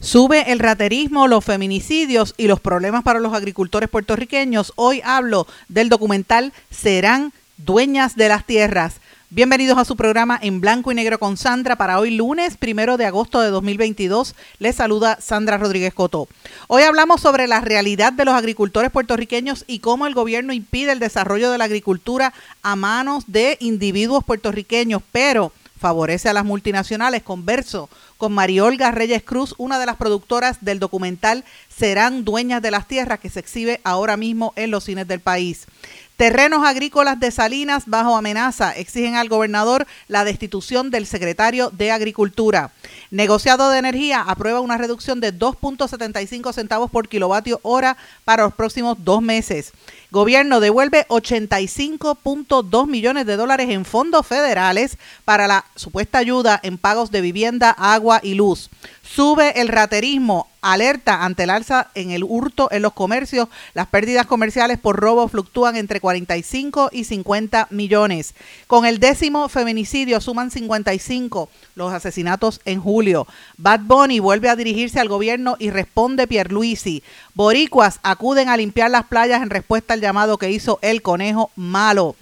Sube el raterismo, los feminicidios y los problemas para los agricultores puertorriqueños. Hoy hablo del documental Serán dueñas de las tierras. Bienvenidos a su programa en blanco y negro con Sandra para hoy lunes primero de agosto de 2022. Les saluda Sandra Rodríguez Coto. Hoy hablamos sobre la realidad de los agricultores puertorriqueños y cómo el gobierno impide el desarrollo de la agricultura a manos de individuos puertorriqueños, pero favorece a las multinacionales. Converso con Mariolga Reyes Cruz, una de las productoras del documental Serán Dueñas de las Tierras, que se exhibe ahora mismo en los cines del país. Terrenos agrícolas de Salinas bajo amenaza exigen al gobernador la destitución del secretario de Agricultura. Negociado de Energía aprueba una reducción de 2.75 centavos por kilovatio hora para los próximos dos meses. Gobierno devuelve 85.2 millones de dólares en fondos federales para la supuesta ayuda en pagos de vivienda, agua y luz. Sube el raterismo, alerta ante el alza en el hurto en los comercios. Las pérdidas comerciales por robo fluctúan entre 45 y 50 millones. Con el décimo feminicidio suman 55 los asesinatos en julio. Bad Bunny vuelve a dirigirse al gobierno y responde Pierluisi. Boricuas acuden a limpiar las playas en respuesta al llamado que hizo el conejo malo.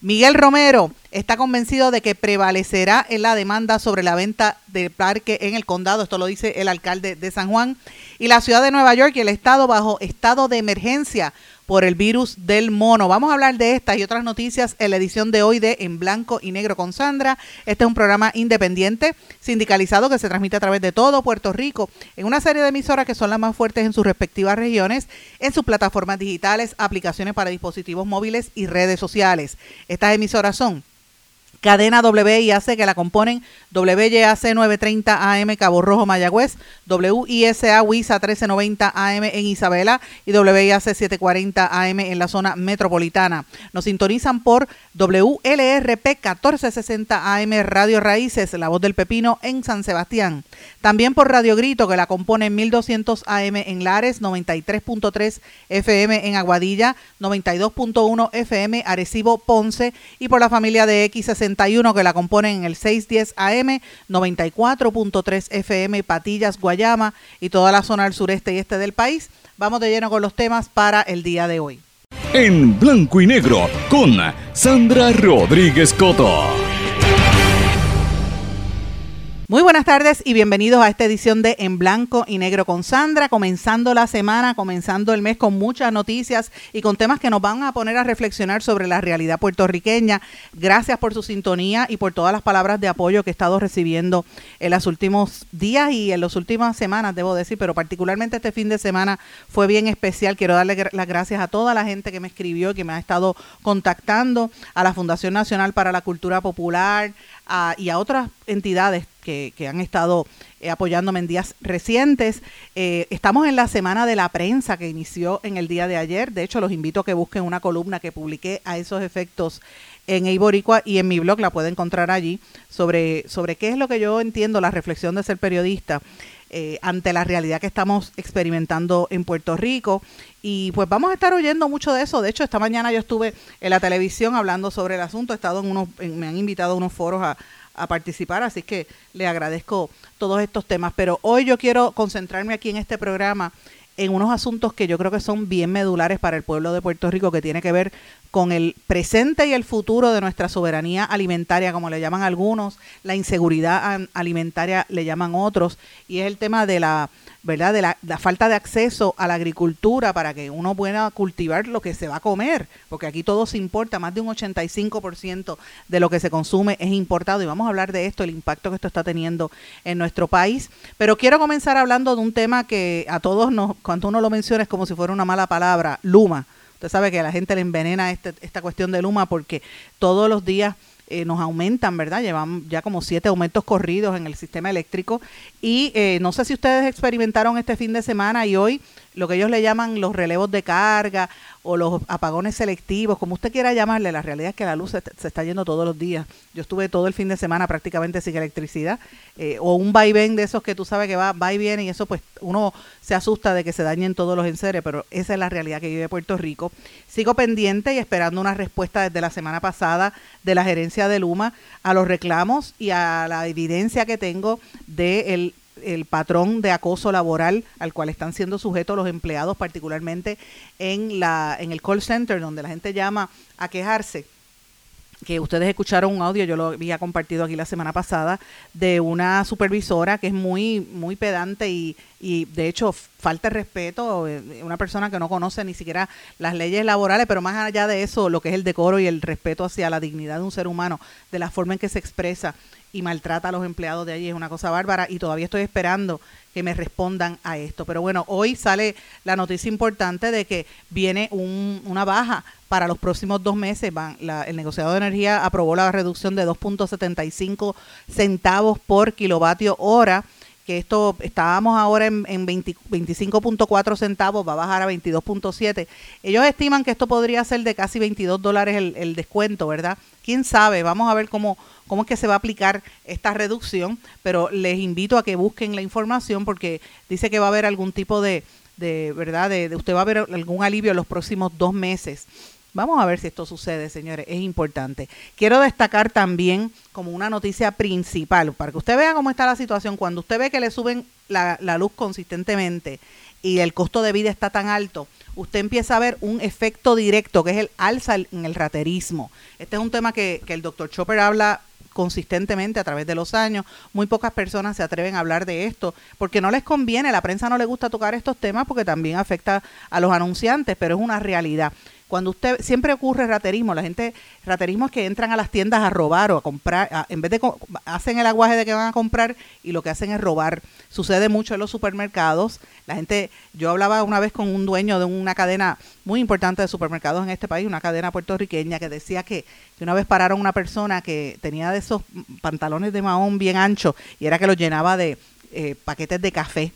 Miguel Romero está convencido de que prevalecerá en la demanda sobre la venta del parque en el condado. Esto lo dice el alcalde de San Juan. Y la ciudad de Nueva York y el estado bajo estado de emergencia por el virus del mono. Vamos a hablar de estas y otras noticias en la edición de hoy de En Blanco y Negro con Sandra. Este es un programa independiente, sindicalizado, que se transmite a través de todo Puerto Rico en una serie de emisoras que son las más fuertes en sus respectivas regiones, en sus plataformas digitales, aplicaciones para dispositivos móviles y redes sociales. Estas emisoras son cadena WIAC que la componen WYAC 930 AM Cabo Rojo Mayagüez, WISA WISA 1390 AM en Isabela y WIAC 740 AM en la zona metropolitana. Nos sintonizan por WLRP 1460 AM Radio Raíces, La Voz del Pepino en San Sebastián. También por Radio Grito que la componen 1200 AM en Lares, 93.3 FM en Aguadilla, 92.1 FM Arecibo Ponce y por la familia de X60 que la componen en el 610 AM, 94.3 FM Patillas, Guayama y toda la zona del sureste y este del país. Vamos de lleno con los temas para el día de hoy. En blanco y negro con Sandra Rodríguez Coto. Muy buenas tardes y bienvenidos a esta edición de En Blanco y Negro con Sandra, comenzando la semana, comenzando el mes con muchas noticias y con temas que nos van a poner a reflexionar sobre la realidad puertorriqueña. Gracias por su sintonía y por todas las palabras de apoyo que he estado recibiendo en los últimos días y en las últimas semanas, debo decir, pero particularmente este fin de semana fue bien especial. Quiero darle las gracias a toda la gente que me escribió, que me ha estado contactando, a la Fundación Nacional para la Cultura Popular, y a otras entidades que, han estado eh, apoyándome en días recientes. Eh, estamos en la semana de la prensa que inició en el día de ayer. De hecho, los invito a que busquen una columna que publiqué a esos efectos en Eiboricua y en mi blog la puede encontrar allí sobre, sobre qué es lo que yo entiendo, la reflexión de ser periodista. Eh, ante la realidad que estamos experimentando en Puerto Rico. Y pues vamos a estar oyendo mucho de eso. De hecho, esta mañana yo estuve en la televisión hablando sobre el asunto. He estado en unos, me han invitado a unos foros a, a participar, así que le agradezco todos estos temas. Pero hoy yo quiero concentrarme aquí en este programa en unos asuntos que yo creo que son bien medulares para el pueblo de Puerto Rico, que tiene que ver con el presente y el futuro de nuestra soberanía alimentaria, como le llaman algunos, la inseguridad alimentaria le llaman otros, y es el tema de la ¿verdad? De la, falta de acceso a la agricultura para que uno pueda cultivar lo que se va a comer, porque aquí todo se importa, más de un 85% de lo que se consume es importado y vamos a hablar de esto, el impacto que esto está teniendo en nuestro país. Pero quiero comenzar hablando de un tema que a todos nos, cuando uno lo menciona es como si fuera una mala palabra, Luma. Usted sabe que a la gente le envenena este, esta cuestión de Luma porque todos los días eh, nos aumentan, ¿verdad? Llevamos ya como siete aumentos corridos en el sistema eléctrico y eh, no sé si ustedes experimentaron este fin de semana y hoy lo que ellos le llaman los relevos de carga o los apagones selectivos, como usted quiera llamarle, la realidad es que la luz se, está yendo todos los días. Yo estuve todo el fin de semana prácticamente sin electricidad, eh, o un vaivén de esos que tú sabes que va, va y viene, y eso pues uno se asusta de que se dañen todos los enseres, pero esa es la realidad que vive Puerto Rico. Sigo pendiente y esperando una respuesta desde la semana pasada de la gerencia de Luma a los reclamos y a la evidencia que tengo del el patrón de acoso laboral al cual están siendo sujetos los empleados, particularmente en, la, en el call center, donde la gente llama a quejarse. Que ustedes escucharon un audio, yo lo había compartido aquí la semana pasada, de una supervisora que es muy, muy pedante y, y de hecho falta de respeto, eh, una persona que no conoce ni siquiera las leyes laborales, pero más allá de eso, lo que es el decoro y el respeto hacia la dignidad de un ser humano, de la forma en que se expresa y maltrata a los empleados de allí. Es una cosa bárbara y todavía estoy esperando que me respondan a esto. Pero bueno, hoy sale la noticia importante de que viene una baja para los próximos dos meses. Van, el negociado de energía aprobó la reducción de 2.75 centavos por kilovatio hora que esto estábamos ahora en, en 25.4 centavos, va a bajar a 22.7. Ellos estiman que esto podría ser de casi 22 dólares el descuento, ¿verdad? Quién sabe, vamos a ver cómo, cómo es que se va a aplicar esta reducción, pero les invito a que busquen la información porque dice que va a haber algún tipo de, de verdad, de, usted va a ver algún alivio en los próximos dos meses. Vamos a ver si esto sucede, señores, es importante. Quiero destacar también como una noticia principal, para que usted vea cómo está la situación, cuando usted ve que le suben la, la luz consistentemente y el costo de vida está tan alto, usted empieza a ver un efecto directo, que es el alza en el raterismo. Este es un tema que, el doctor Chopper habla consistentemente a través de los años. Muy pocas personas se atreven a hablar de esto porque no les conviene, la prensa no le gusta tocar estos temas porque también afecta a los anunciantes, pero es una realidad. Cuando usted siempre ocurre raterismo, la gente raterismo es que entran a las tiendas a robar o a comprar, en vez de hacen el aguaje de que van a comprar y lo que hacen es robar. Sucede mucho en los supermercados. La gente, yo hablaba una vez con un dueño de una cadena muy importante de supermercados en este país, una cadena puertorriqueña que decía que, una vez pararon una persona que tenía de esos pantalones de mahón bien anchos y era que los llenaba de eh, paquetes de café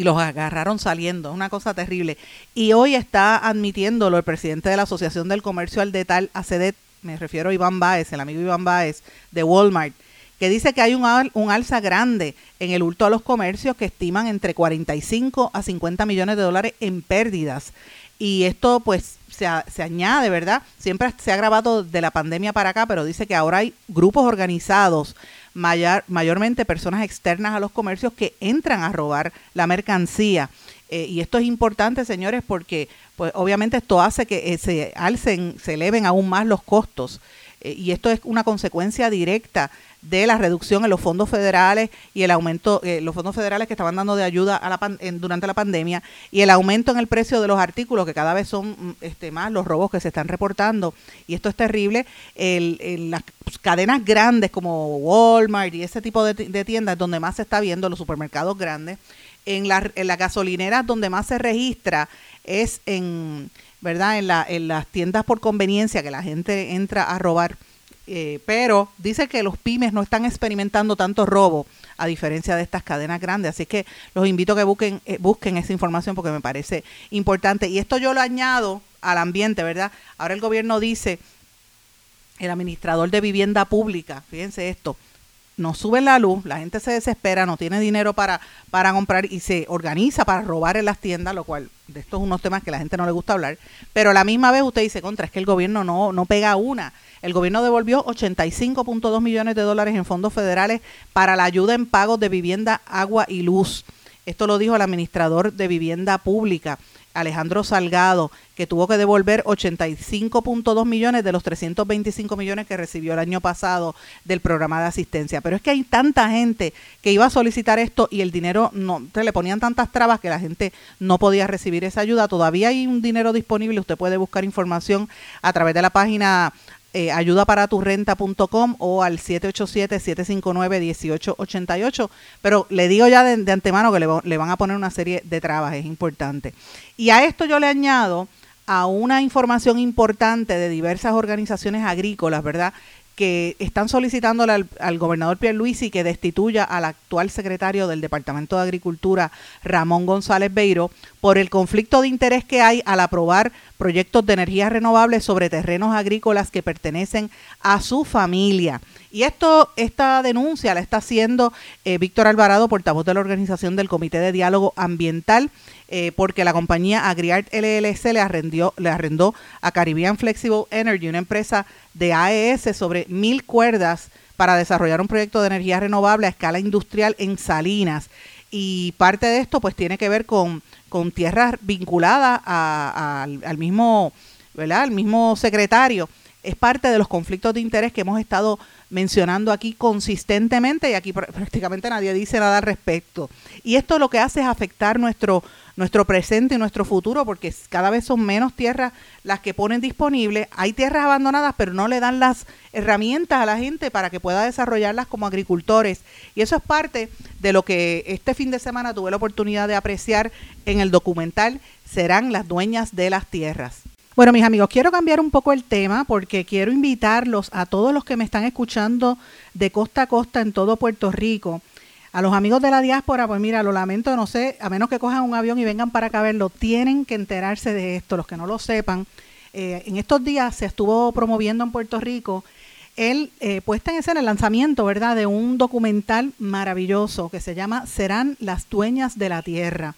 y los agarraron saliendo, una cosa terrible. Y hoy está admitiéndolo el presidente de la Asociación del Comercio al Detal, ACEDET, me refiero a Iván Baez, el amigo Iván Baez de Walmart, que dice que hay un, un alza grande en el hurto a los comercios que estiman entre 45 a 50 millones de dólares en pérdidas. Y esto pues se, se, añade, ¿verdad? Siempre se ha grabado de la pandemia para acá, pero dice que ahora hay grupos organizados mayor, mayormente personas externas a los comercios que entran a robar la mercancía. Eh, y esto es importante, señores, porque pues obviamente esto hace que eh, se alcen, se eleven aún más los costos. Eh, y esto es una consecuencia directa de la reducción en los fondos federales y el aumento, eh, los fondos federales que estaban dando de ayuda a la durante la pandemia y el aumento en el precio de los artículos, que cada vez son mm, este, más los robos que se están reportando. Y esto es terrible. El, las cadenas grandes como Walmart y ese tipo de, de, tiendas donde más se está viendo, los supermercados grandes, en, la, en las gasolineras donde más se registra es en, ¿verdad? En, la, en las tiendas por conveniencia que la gente entra a robar eh, pero dice que los pymes no están experimentando tanto robo a diferencia de estas cadenas grandes. Así que los invito a que busquen, eh, busquen esa información porque me parece importante. Y esto yo lo añado al ambiente, ¿verdad? Ahora el gobierno dice, el administrador de vivienda pública, fíjense esto, no sube la luz, la gente se desespera, no tiene dinero para, para comprar y se organiza para robar en las tiendas, lo cual de estos unos temas que la gente no le gusta hablar, pero a la misma vez usted dice, contra, es que el gobierno no, no pega una. El gobierno devolvió 85.2 millones de dólares en fondos federales para la ayuda en pagos de vivienda, agua y luz. Esto lo dijo el administrador de vivienda pública. Alejandro Salgado, que tuvo que devolver 85.2 millones de los 325 millones que recibió el año pasado del programa de asistencia. Pero es que hay tanta gente que iba a solicitar esto y el dinero no, se le ponían tantas trabas que la gente no podía recibir esa ayuda. Todavía hay un dinero disponible, usted puede buscar información a través de la página eh, ayudaparaturrenta.com o al 787-759-1888. Pero le digo ya de, antemano que le, van a poner una serie de trabas, es importante. Y a esto yo le añado a una información importante de diversas organizaciones agrícolas, ¿verdad? que están solicitando al, al, gobernador Pierluisi que destituya al actual secretario del Departamento de Agricultura, Ramón González Beiro, por el conflicto de interés que hay al aprobar proyectos de energía renovable sobre terrenos agrícolas que pertenecen a su familia. Y esto, esta denuncia la está haciendo eh, Víctor Alvarado, portavoz de la organización del Comité de Diálogo Ambiental, eh, porque la compañía Agriart LLC le, arrendió, le arrendó a Caribbean Flexible Energy, una empresa de AES, sobre mil cuerdas para desarrollar un proyecto de energía renovable a escala industrial en Salinas. Y parte de esto pues tiene que ver con, con tierras vinculadas al, al mismo, ¿verdad? Al mismo secretario. Es parte de los conflictos de interés que hemos estado mencionando aquí consistentemente y aquí prácticamente nadie dice nada al respecto. Y esto lo que hace es afectar nuestro, nuestro presente y nuestro futuro porque cada vez son menos tierras las que ponen disponibles. Hay tierras abandonadas pero no le dan las herramientas a la gente para que pueda desarrollarlas como agricultores. Y eso es parte de lo que este fin de semana tuve la oportunidad de apreciar en el documental Serán las dueñas de las tierras. Bueno, mis amigos, quiero cambiar un poco el tema porque quiero invitarlos a todos los que me están escuchando de costa a costa en todo Puerto Rico. A los amigos de la diáspora, pues mira, lo lamento, no sé, a menos que cojan un avión y vengan para acá a verlo, tienen que enterarse de esto, los que no lo sepan. Eh, en estos días se estuvo promoviendo en Puerto Rico el eh, puesta en escena el lanzamiento, ¿verdad?, de un documental maravilloso que se llama Serán las dueñas de la tierra.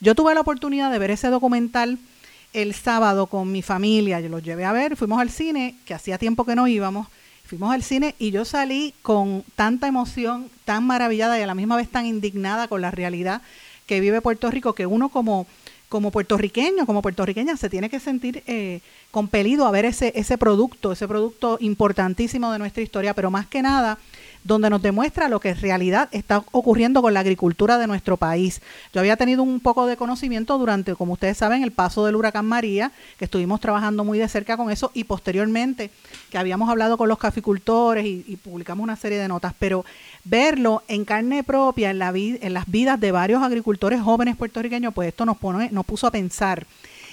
Yo tuve la oportunidad de ver ese documental el sábado con mi familia, yo los llevé a ver, fuimos al cine, que hacía tiempo que no íbamos, fuimos al cine y yo salí con tanta emoción, tan maravillada y a la misma vez tan indignada con la realidad que vive Puerto Rico, que uno como, como puertorriqueño, como puertorriqueña, se tiene que sentir eh, compelido a ver ese, ese producto, ese producto importantísimo de nuestra historia, pero más que nada donde nos demuestra lo que en realidad está ocurriendo con la agricultura de nuestro país. Yo había tenido un poco de conocimiento durante, como ustedes saben, el paso del huracán María, que estuvimos trabajando muy de cerca con eso, y posteriormente que habíamos hablado con los caficultores y, publicamos una serie de notas, pero verlo en carne propia en, la en las vidas de varios agricultores jóvenes puertorriqueños, pues esto nos, pone, nos puso a pensar.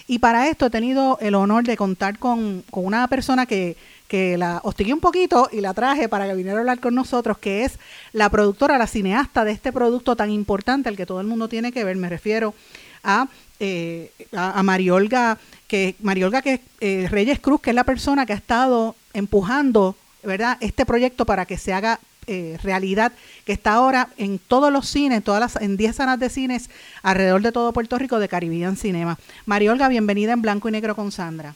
Y para esto he tenido el honor de contar con, con una persona que que la hostigué un poquito y la traje para que viniera a hablar con nosotros, que es la productora, la cineasta de este producto tan importante al que todo el mundo tiene que ver. Me refiero a, eh, a, Mariolga, que Mariolga que eh, Reyes Cruz, que es la persona que ha estado empujando, ¿verdad? Este proyecto para que se haga eh, realidad, que está ahora en todos los cines, todas las, en 10 salas de cines alrededor de todo Puerto Rico de Caribbean Cinema. Mariolga, bienvenida en Blanco y Negro con Sandra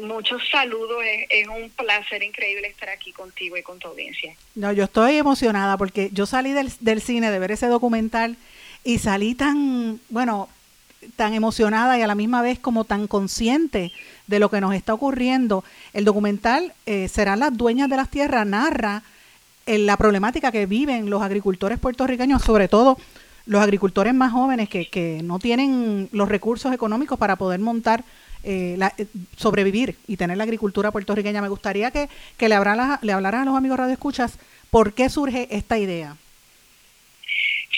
muchos saludos. Es, un placer increíble estar aquí contigo y con tu audiencia. No, yo estoy emocionada porque yo salí del, del cine de ver ese documental y salí tan, bueno, tan emocionada y a la misma vez como tan consciente de lo que nos está ocurriendo. El documental eh, Serán las dueñas de las tierras narra eh, la problemática que viven los agricultores puertorriqueños, sobre todo los agricultores más jóvenes que, que no tienen los recursos económicos para poder montar eh, eh, sobrevivir y tener la agricultura puertorriqueña. Me gustaría que, que le, hablara, le hablaran a los amigos Radio Escuchas por qué surge esta idea.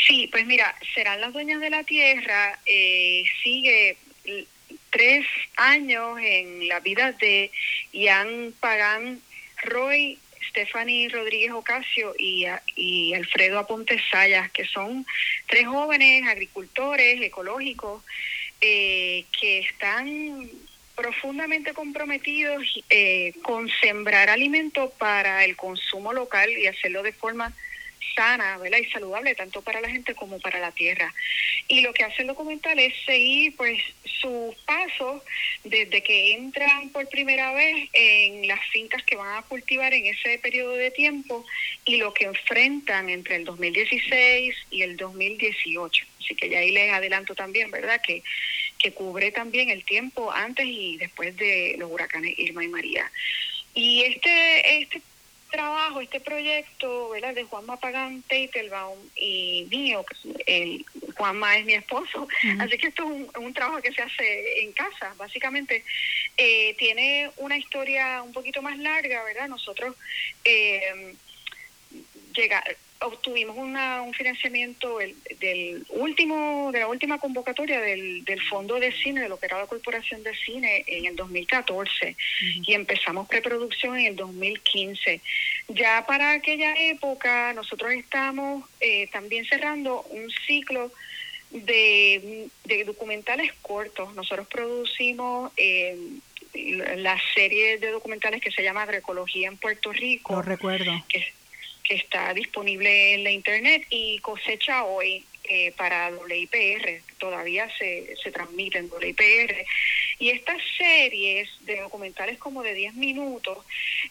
Sí, pues mira, serán las dueñas de la tierra, eh, sigue tres años en la vida de Ian Pagán Roy, Stephanie Rodríguez Ocasio y, y Alfredo Aponte Sayas, que son tres jóvenes agricultores ecológicos eh, que están profundamente comprometidos eh, con sembrar alimentos para el consumo local y hacerlo de forma sana ¿verdad? y saludable tanto para la gente como para la tierra. Y lo que hace el documental es seguir pues sus pasos desde que entran por primera vez en las fincas que van a cultivar en ese periodo de tiempo y lo que enfrentan entre el 2016 y el 2018. Así que ya ahí les adelanto también, ¿verdad? Que, que cubre también el tiempo antes y después de los huracanes Irma y María. Y este, este trabajo, este proyecto, ¿verdad? De Juanma Pagán Teitelbaum y mío, el, Juanma es mi esposo, así que esto es un, trabajo que se hace en casa, básicamente. Eh, tiene una historia un poquito más larga, ¿verdad? Nosotros eh, llega, obtuvimos una, un financiamiento del último de la última convocatoria del, del fondo de cine de lo que era la corporación de cine en el 2014 y empezamos preproducción en el 2015 ya para aquella época nosotros estamos eh, también cerrando un ciclo de, de, documentales cortos. Nosotros producimos eh, la serie de documentales que se llama Agroecología en Puerto Rico lo recuerdo. que, que está disponible en la internet y cosecha hoy eh, para WIPR, todavía se, se transmite en WIPR. Y estas series de documentales como de 10 minutos,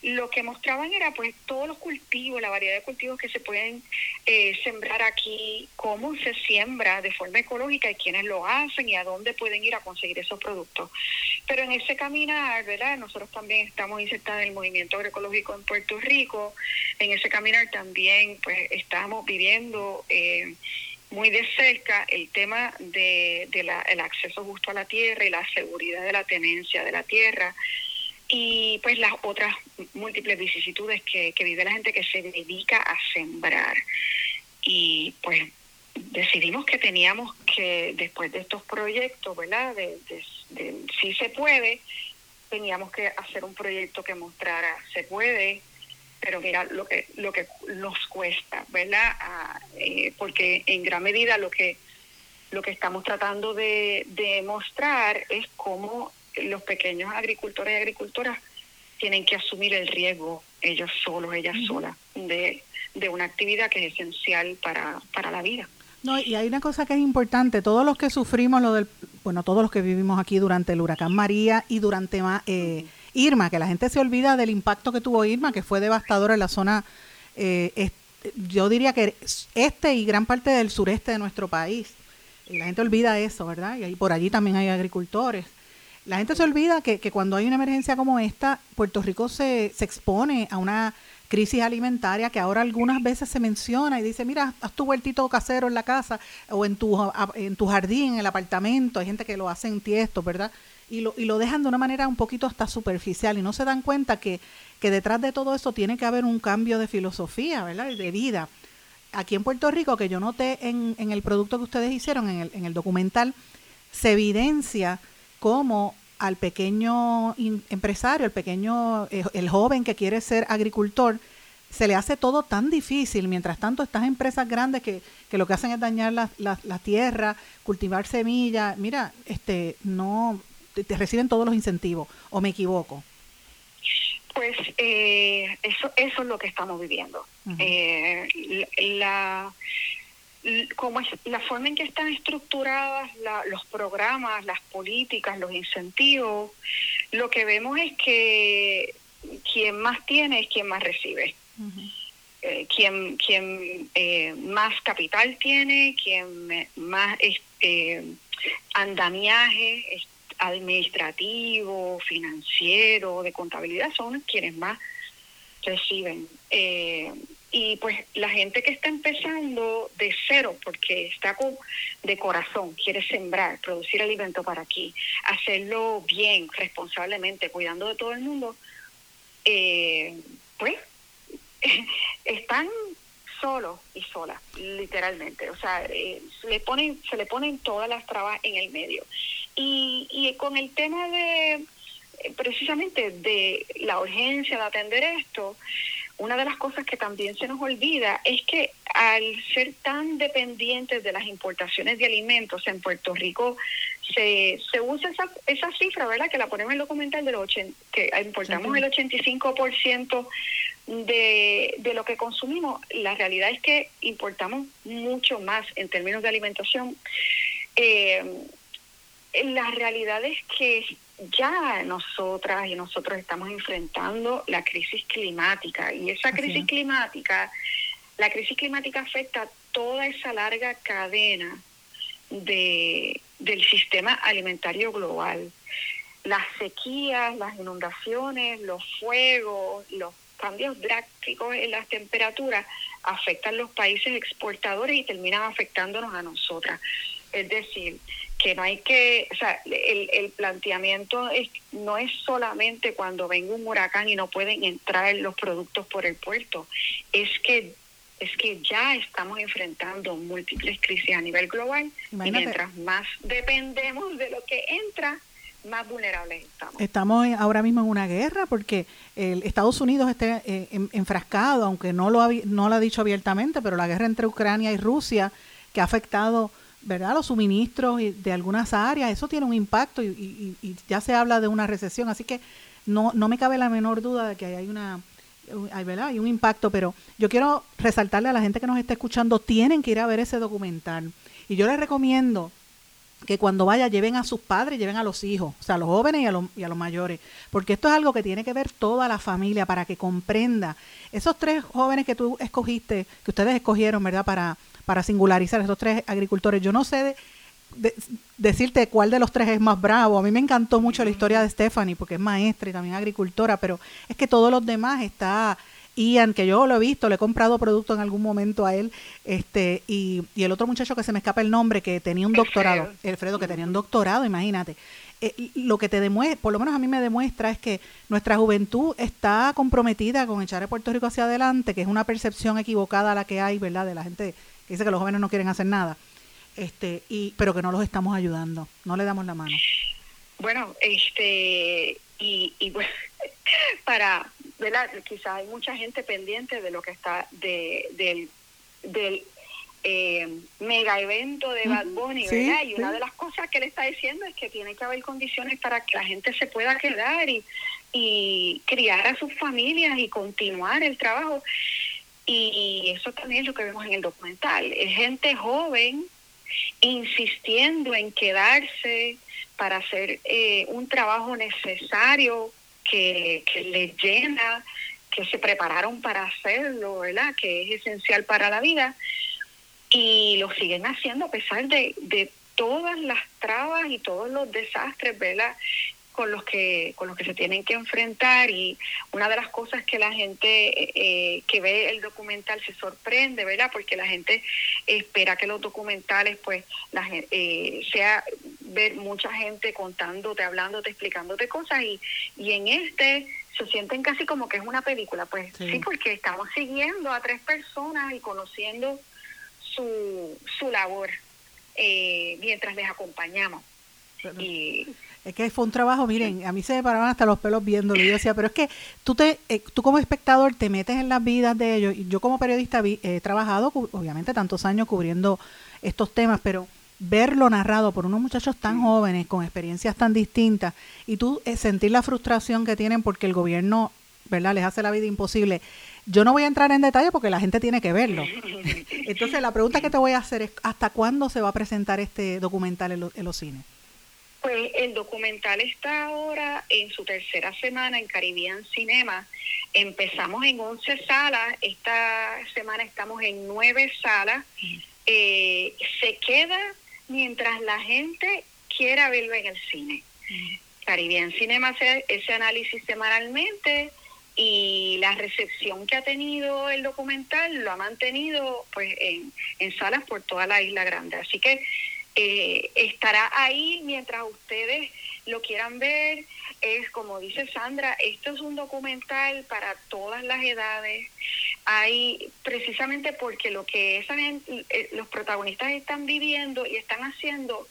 lo que mostraban era pues todos los cultivos, la variedad de cultivos que se pueden eh, sembrar aquí, cómo se siembra de forma ecológica y quiénes lo hacen y a dónde pueden ir a conseguir esos productos. Pero en ese caminar, ¿verdad? Nosotros también estamos insertados en el movimiento agroecológico en Puerto Rico. En ese caminar también pues estamos viviendo... Eh, muy de cerca el tema de, el acceso justo a la tierra y la seguridad de la tenencia de la tierra y pues las otras múltiples vicisitudes que, vive la gente que se dedica a sembrar. Y pues decidimos que teníamos que, después de estos proyectos, ¿verdad? De, de si se puede, teníamos que hacer un proyecto que mostrara se puede, pero mira lo que lo que nos cuesta, ¿verdad? Ah, eh, porque en gran medida lo que lo que estamos tratando de, mostrar es cómo los pequeños agricultores y agricultoras tienen que asumir el riesgo ellos solos, ellas solas, de, de una actividad que es esencial para, para la vida. No, y hay una cosa que es importante, todos los que sufrimos lo del, bueno, todos los que vivimos aquí durante el huracán María y durante eh, Irma, que la gente se olvida del impacto que tuvo Irma, que fue devastador en la zona, eh, yo diría que este y gran parte del sureste de nuestro país. Y la gente olvida eso, ¿verdad? Y ahí, por allí también hay agricultores. La gente se olvida que, que cuando hay una emergencia como esta, Puerto Rico se, se expone a una crisis alimentaria que ahora algunas veces se menciona y dice, mira, haz tu huertito casero en la casa o en tu, en tu jardín, en el apartamento. Hay gente que lo hace en tiesto, ¿verdad? Y lo, y lo dejan de una manera un poquito hasta superficial y no se dan cuenta que, que detrás de todo eso tiene que haber un cambio de filosofía, ¿verdad? De vida. Aquí en Puerto Rico, que yo noté en, en el producto que ustedes hicieron, en el, en el documental, se evidencia cómo al pequeño empresario, el pequeño, eh, el joven que quiere ser agricultor, se le hace todo tan difícil. Mientras tanto, estas empresas grandes que, que lo que hacen es dañar la, la, la tierra, cultivar semillas, mira, este, no, te, reciben todos los incentivos, ¿o me equivoco? Pues eh, eso, eso es lo que estamos viviendo. eh, la, como es, la forma en que están estructuradas los programas, las políticas, los incentivos, lo que vemos es que quien más tiene es quien más recibe. eh, quien quien eh, más capital tiene, quien más eh, andamiaje administrativo, financiero, de contabilidad, son quienes más reciben. Eh, y pues la gente que está empezando de cero, porque está con, de corazón, quiere sembrar, producir alimento para aquí, hacerlo bien, responsablemente, cuidando de todo el mundo, eh, pues están solos y solas, literalmente. O sea, eh, se le ponen, se le ponen todas las trabas en el medio. Y, y con el tema de eh, precisamente de la urgencia de atender esto, una de las cosas que también se nos olvida es que al ser tan dependientes de las importaciones de alimentos en Puerto Rico, se, se usa esa, esa cifra, ¿verdad? Que la ponemos en el documental de los que importamos el 85% de, de lo que consumimos. La realidad es que importamos mucho más en términos de alimentación. Eh, la realidad es que ya nosotras y nosotros estamos enfrentando la crisis climática y esa crisis climática, la crisis climática afecta toda esa larga cadena de, del sistema alimentario global. Las sequías, las inundaciones, los fuegos, los cambios drásticos en las temperaturas afectan los países exportadores y terminan afectándonos a nosotras. Es decir, que no hay que, o sea, el, el planteamiento es, no es solamente cuando venga un huracán y no pueden entrar los productos por el puerto, es que es que ya estamos enfrentando múltiples crisis a nivel global y mientras más dependemos de lo que entra, más vulnerables estamos. Estamos ahora mismo en una guerra porque el Estados Unidos está eh, enfrascado, aunque no lo, ha, no lo ha dicho abiertamente, pero la guerra entre Ucrania y Rusia que ha afectado ¿verdad? los suministros de algunas áreas, eso tiene un impacto y, ya se habla de una recesión, así que no, no me cabe la menor duda de que hay una hay, ¿verdad? hay un impacto, pero yo quiero resaltarle a la gente que nos está escuchando, tienen que ir a ver ese documental. Y yo les recomiendo que cuando vaya lleven a sus padres, lleven a los hijos, o sea, a los jóvenes y a los, y a los mayores, porque esto es algo que tiene que ver toda la familia para que comprenda. Esos tres jóvenes que tú escogiste, que ustedes escogieron, ¿verdad? Para, para singularizar esos tres agricultores, yo no sé decirte cuál de los tres es más bravo. A mí me encantó mucho la historia de Stephanie, porque es maestra y también agricultora, pero es que todos los demás está Ian, que yo lo he visto, le he comprado producto en algún momento a él, este, y, y el otro muchacho que se me escapa el nombre, que tenía un doctorado, Alfredo, que tenía un doctorado, imagínate. Eh, lo que te demuestra, por lo menos a mí me demuestra, es que nuestra juventud está comprometida con echar a Puerto Rico hacia adelante, que es una percepción equivocada la que hay, ¿verdad?, de la gente que dice que los jóvenes no quieren hacer nada, este, y, pero que no los estamos ayudando, no le damos la mano. Bueno, este, y, y bueno, para, ¿verdad? Quizás hay mucha gente pendiente de lo que está, de, del, del eh, mega evento de Bad Bunny, ¿verdad? y una de las cosas que él está diciendo es que tiene que haber condiciones para que la gente se pueda quedar y, y criar a sus familias y continuar el trabajo. Y eso también es lo que vemos en el documental. Es gente joven insistiendo en quedarse para hacer eh, un trabajo necesario que, les llena, que se prepararon para hacerlo, ¿verdad? Que es esencial para la vida. Y lo siguen haciendo a pesar de, de todas las trabas y todos los desastres, ¿verdad? Con los que con los que se tienen que enfrentar y una de las cosas que la gente eh, que ve el documental se sorprende verdad porque la gente espera que los documentales pues la eh, sea ver mucha gente contándote hablándote explicándote cosas y y en este se sienten casi como que es una película. Pues sí, porque estamos siguiendo a tres personas y conociendo su su labor eh, mientras les acompañamos. Y es que fue un trabajo, miren, a mí se me paraban hasta los pelos viéndolo. Y yo decía, pero es que tú, te, eh, tú como espectador te metes en las vidas de ellos. Y yo como periodista he trabajado, obviamente, tantos años cubriendo estos temas, pero verlo narrado por unos muchachos tan jóvenes, con experiencias tan distintas, y tú eh, sentir la frustración que tienen porque el gobierno, ¿verdad?, les hace la vida imposible. Yo no voy a entrar en detalle porque la gente tiene que verlo. Entonces, la pregunta que te voy a hacer es, ¿hasta cuándo se va a presentar este documental en los cines? Pues el documental está ahora en su tercera semana en Caribbean Cinema. Empezamos en 11 salas, esta semana estamos en 9 salas. Eh, se queda mientras la gente quiera verlo en el cine. Caribbean Cinema hace ese análisis semanalmente y la recepción que ha tenido el documental lo ha mantenido pues en, en salas por toda la isla grande. Así que eh, estará ahí mientras ustedes lo quieran ver. Es como dice Sandra, esto es un documental para todas las edades. Hay precisamente porque lo que eh, los protagonistas están viviendo y están haciendo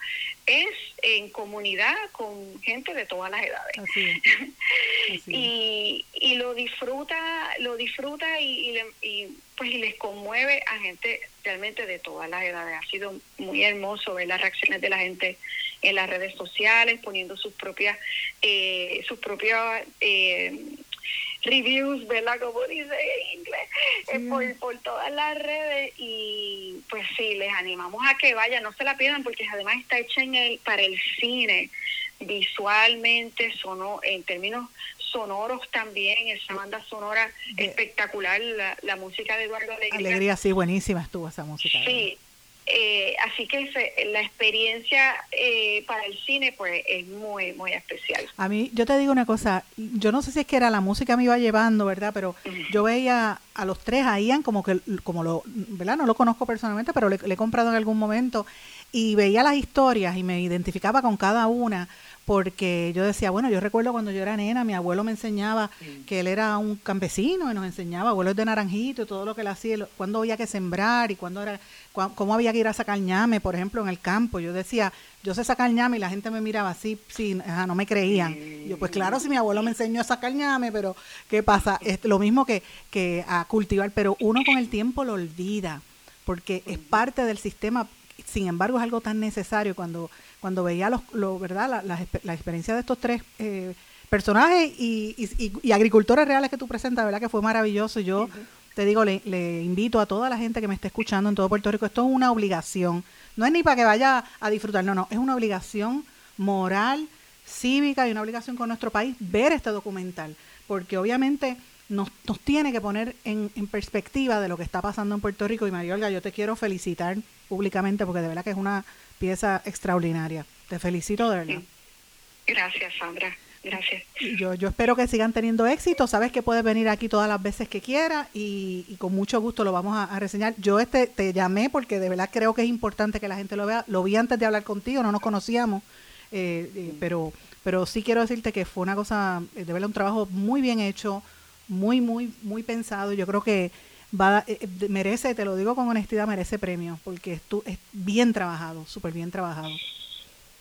es en comunidad con gente de todas las edades. y, y lo disfruta, lo disfruta y, y, pues y les conmueve a gente realmente de todas las edades. Ha sido muy hermoso ver las reacciones de la gente en las redes sociales, poniendo sus propias, eh, sus propias eh, reviews, ¿verdad? Como dice en inglés, eh, por, por todas las redes y pues sí, les animamos a que vayan, no se la pierdan porque además está hecha en el, para el cine, visualmente, sonó, en términos sonoros también, esa banda sonora espectacular, la, la, música de Eduardo Alegría. Alegría, sí, buenísima estuvo esa música. Sí, eh, así que la experiencia eh, para el cine pues es muy muy especial. A mí yo te digo una cosa, yo no sé si es que era la música me iba llevando, ¿verdad? Pero yo veía a los tres a Ian como que como lo, ¿verdad? No lo conozco personalmente, pero le, he comprado en algún momento y veía las historias y me identificaba con cada una porque yo decía, bueno, yo recuerdo cuando yo era nena, mi abuelo me enseñaba que él era un campesino y nos enseñaba abuelos de naranjito y todo lo que él hacía, cuándo había que sembrar y cuándo era, cómo había que ir a sacar ñame, por ejemplo, en el campo. Yo decía, yo sé sacar ñame y la gente me miraba así, sí, no me creían. Yo, pues claro, si mi abuelo me enseñó a sacar ñame, pero ¿qué pasa? Es lo mismo que, que a cultivar, pero uno con el tiempo lo olvida, porque es parte del sistema, sin embargo es algo tan necesario cuando cuando veía los, lo, ¿verdad? La, la, experiencia de estos tres eh, personajes y, y, agricultores reales que tú presentas, ¿verdad? Que fue maravilloso. Yo te digo, le, le, invito a toda la gente que me esté escuchando en todo Puerto Rico, esto es una obligación. No es ni para que vaya a disfrutar, no, no, es una obligación moral, cívica y una obligación con nuestro país ver este documental, porque obviamente nos, nos tiene que poner en, en, perspectiva de lo que está pasando en Puerto Rico. Y María Olga, yo te quiero felicitar públicamente porque de verdad que es una pieza extraordinaria. Te felicito de verdad. Gracias, Sandra. Gracias. Yo, yo espero que sigan teniendo éxito. Sabes que puedes venir aquí todas las veces que quieras y, con mucho gusto lo vamos a, reseñar. Yo este te llamé porque de verdad creo que es importante que la gente lo vea. Lo vi antes de hablar contigo, no nos conocíamos, eh, eh, pero, pero sí quiero decirte que fue una cosa, eh, de verdad, un trabajo muy bien hecho, muy, muy, muy pensado. Yo creo que va eh, eh, merece, te lo digo con honestidad, merece premio, porque es, es bien trabajado, súper bien trabajado.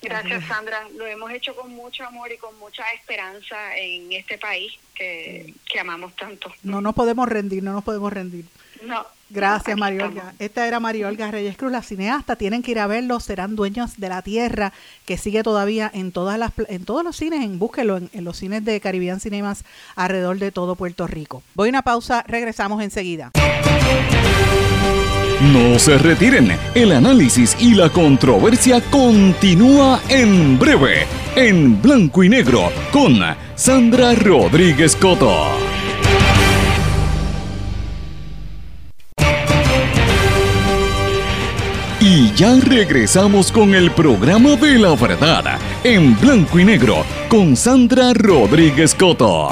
Gracias, Sandra. Lo hemos hecho con mucho amor y con mucha esperanza en este país que, que amamos tanto. No nos podemos rendir, no nos podemos rendir. No. Gracias, María Olga. Esta era María Olga Reyes Cruz, la cineasta. Tienen que ir a verlo, serán dueños de la tierra, que sigue todavía en todas las en todos los cines, en búsquelo en, en los cines de Caribbean Cinemas alrededor de todo Puerto Rico. Voy a una pausa, regresamos enseguida. No se retiren, el análisis y la controversia continúa en breve, en blanco y negro, con Sandra Rodríguez Coto. Ya regresamos con el programa de la verdad, en blanco y negro, con Sandra Rodríguez Coto.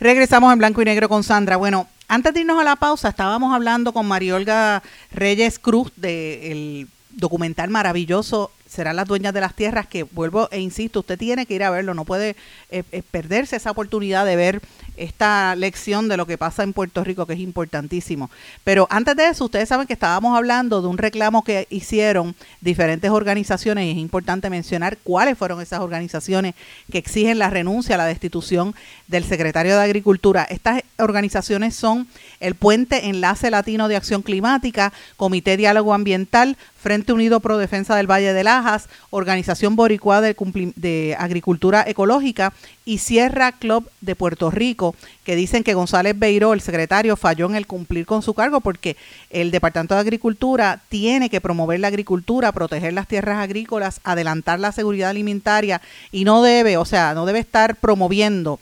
Regresamos en blanco y negro con Sandra. Bueno, antes de irnos a la pausa, estábamos hablando con Mariolga Reyes Cruz del documental maravilloso serán las dueñas de las tierras que vuelvo e insisto, usted tiene que ir a verlo, no puede eh, eh, perderse esa oportunidad de ver esta lección de lo que pasa en Puerto Rico, que es importantísimo. Pero antes de eso, ustedes saben que estábamos hablando de un reclamo que hicieron diferentes organizaciones y es importante mencionar cuáles fueron esas organizaciones que exigen la renuncia la destitución del secretario de Agricultura. Estas organizaciones son el Puente Enlace Latino de Acción Climática, Comité Diálogo Ambiental, Frente Unido Pro Defensa del Valle de Lajas, Organización Boricua de, de, Agricultura Ecológica y Sierra Club de Puerto Rico, que dicen que González Beiró, el secretario, falló en el cumplir con su cargo porque el Departamento de Agricultura tiene que promover la agricultura, proteger las tierras agrícolas, adelantar la seguridad alimentaria y no debe, o sea, no debe estar promoviendo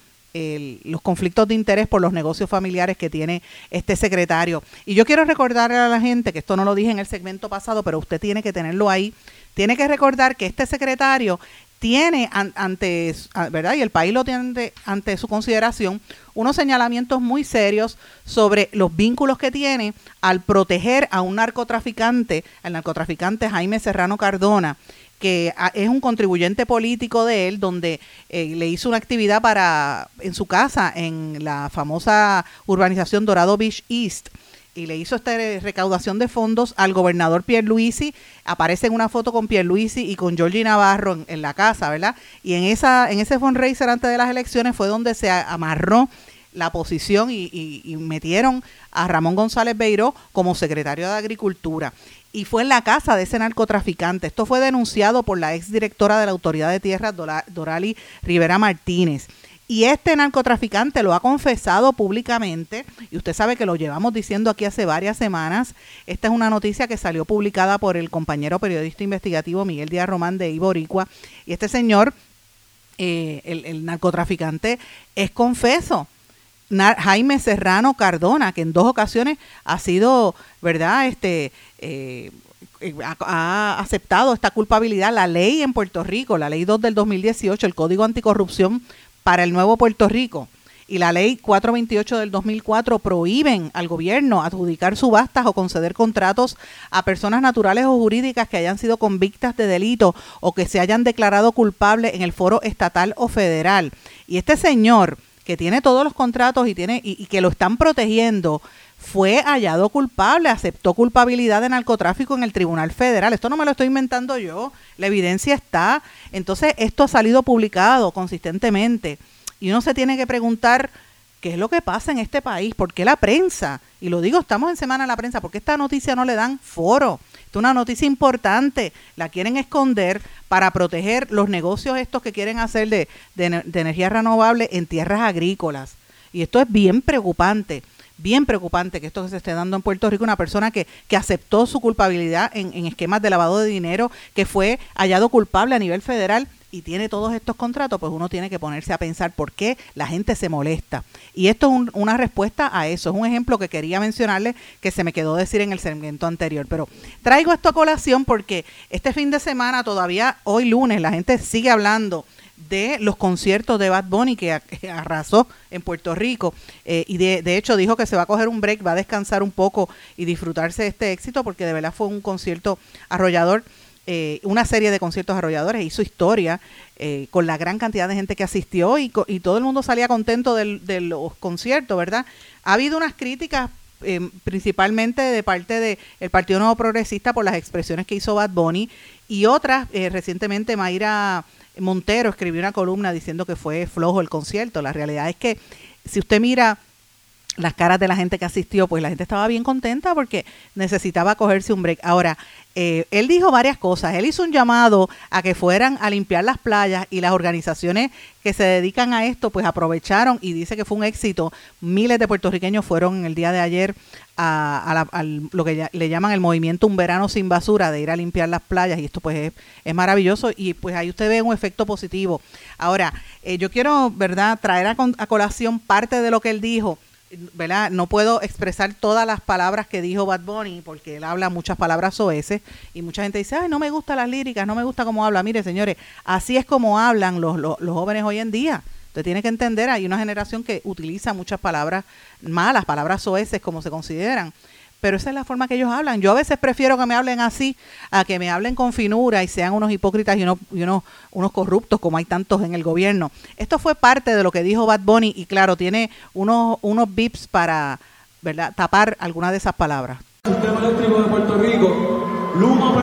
los conflictos de interés por los negocios familiares que tiene este secretario. Y yo quiero recordarle a la gente, que esto no lo dije en el segmento pasado, pero usted tiene que tenerlo ahí, tiene que recordar que este secretario tiene ante, ¿verdad? Y el país lo tiene ante, su consideración unos señalamientos muy serios sobre los vínculos que tiene al proteger a un narcotraficante, el narcotraficante Jaime Serrano Cardona, que es un contribuyente político de él, donde eh, le hizo una actividad para en su casa en la famosa urbanización Dorado Beach East y le hizo esta recaudación de fondos al gobernador Pierluisi, aparece en una foto con Pierluisi y con Georgie Navarro en, la casa, ¿verdad? Y en esa en ese fundraiser antes de las elecciones fue donde se amarró la posición y, y metieron a Ramón González Beiró como secretario de Agricultura y fue en la casa de ese narcotraficante. Esto fue denunciado por la exdirectora de la Autoridad de Tierras, Dorali Rivera Martínez. Y este narcotraficante lo ha confesado públicamente, y usted sabe que lo llevamos diciendo aquí hace varias semanas. Esta es una noticia que salió publicada por el compañero periodista investigativo Miguel Díaz Román de Iboricua. Y este señor, eh, el, narcotraficante, es confeso. Jaime Serrano Cardona, que en dos ocasiones ha sido, ¿verdad? Este, eh, eh, ha, aceptado esta culpabilidad. La ley en Puerto Rico, la ley 2 del 2018, el Código Anticorrupción para el Nuevo Puerto Rico, y la ley 428 del 2004 prohíben al gobierno adjudicar subastas o conceder contratos a personas naturales o jurídicas que hayan sido convictas de delito o que se hayan declarado culpables en el foro estatal o federal. Y este señor que tiene todos los contratos y tiene y, y que lo están protegiendo fue hallado culpable, aceptó culpabilidad de narcotráfico en el Tribunal Federal. Esto no me lo estoy inventando yo, la evidencia está. Entonces, esto ha salido publicado consistentemente y uno se tiene que preguntar qué es lo que pasa en este país, por qué la prensa, y lo digo, estamos en semana de la prensa, porque esta noticia no le dan foro. Esta es una noticia importante, la quieren esconder para proteger los negocios estos que quieren hacer de, de, de energía renovable en tierras agrícolas. Y esto es bien preocupante bien preocupante que esto se esté dando en Puerto Rico, una persona que, que aceptó su culpabilidad en, en, esquemas de lavado de dinero, que fue hallado culpable a nivel federal y tiene todos estos contratos, pues uno tiene que ponerse a pensar por qué la gente se molesta. Y esto es un, una respuesta a eso, es un ejemplo que quería mencionarle que se me quedó decir en el segmento anterior. Pero traigo esto a colación porque este fin de semana, todavía hoy lunes, la gente sigue hablando de los conciertos de Bad Bunny que, arrasó en Puerto Rico eh, y de, de, hecho dijo que se va a coger un break, va a descansar un poco y disfrutarse de este éxito porque de verdad fue un concierto arrollador, eh, una serie de conciertos arrolladores, hizo historia eh, con la gran cantidad de gente que asistió y, y todo el mundo salía contento del, de los conciertos, ¿verdad? Ha habido unas críticas eh, principalmente de parte del el Partido Nuevo Progresista por las expresiones que hizo Bad Bunny y otras, eh, recientemente Mayra Montero escribió una columna diciendo que fue flojo el concierto. La realidad es que si usted mira las caras de la gente que asistió, pues la gente estaba bien contenta porque necesitaba cogerse un break. Ahora, eh, él dijo varias cosas. Él hizo un llamado a que fueran a limpiar las playas y las organizaciones que se dedican a esto, pues aprovecharon y dice que fue un éxito. Miles de puertorriqueños fueron el día de ayer a, a, la, lo que le llaman el movimiento Un Verano Sin Basura, de ir a limpiar las playas y esto pues es, es maravilloso y pues ahí usted ve un efecto positivo. Ahora, eh, yo quiero, ¿verdad?, traer a, a colación parte de lo que él dijo ¿verdad? No puedo expresar todas las palabras que dijo Bad Bunny porque él habla muchas palabras soeces y mucha gente dice, ay, no me gustan las líricas, no me gusta cómo habla. Mire, señores, así es como hablan los, los, los jóvenes hoy en día. Usted tiene que entender, hay una generación que utiliza muchas palabras malas, palabras soeces como se consideran pero esa es la forma que ellos hablan. Yo a veces prefiero que me hablen así a que me hablen con finura y sean unos hipócritas y unos, unos, unos corruptos como hay tantos en el gobierno. Esto fue parte de lo que dijo Bad Bunny y claro, tiene unos, unos bips para ¿verdad? tapar algunas de esas palabras. Sistema eléctrico de Puerto Rico, Luma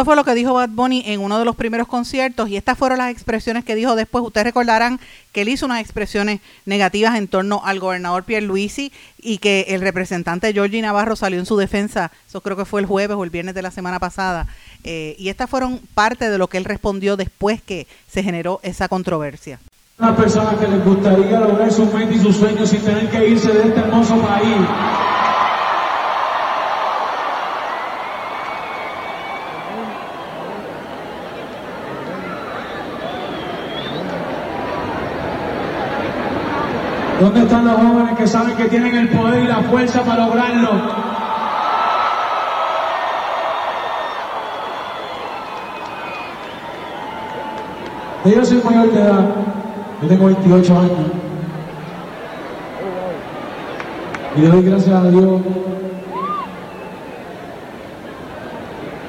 Eso fue lo que dijo Bad Bunny en uno de los primeros conciertos y estas fueron las expresiones que dijo después. Ustedes recordarán que él hizo unas expresiones negativas en torno al gobernador Pierre Luisi y que el representante Georgie Navarro salió en su defensa, eso creo que fue el jueves o el viernes de la semana pasada. Eh, y estas fueron parte de lo que él respondió después que se generó esa controversia. Una persona que les gustaría lograr sus metas y sus sueños sin tener que irse de este hermoso país. ¿Dónde están los jóvenes que saben que tienen el poder y la fuerza para lograrlo? Yo soy mayor de edad, yo tengo 28 años. Y le doy gracias a Dios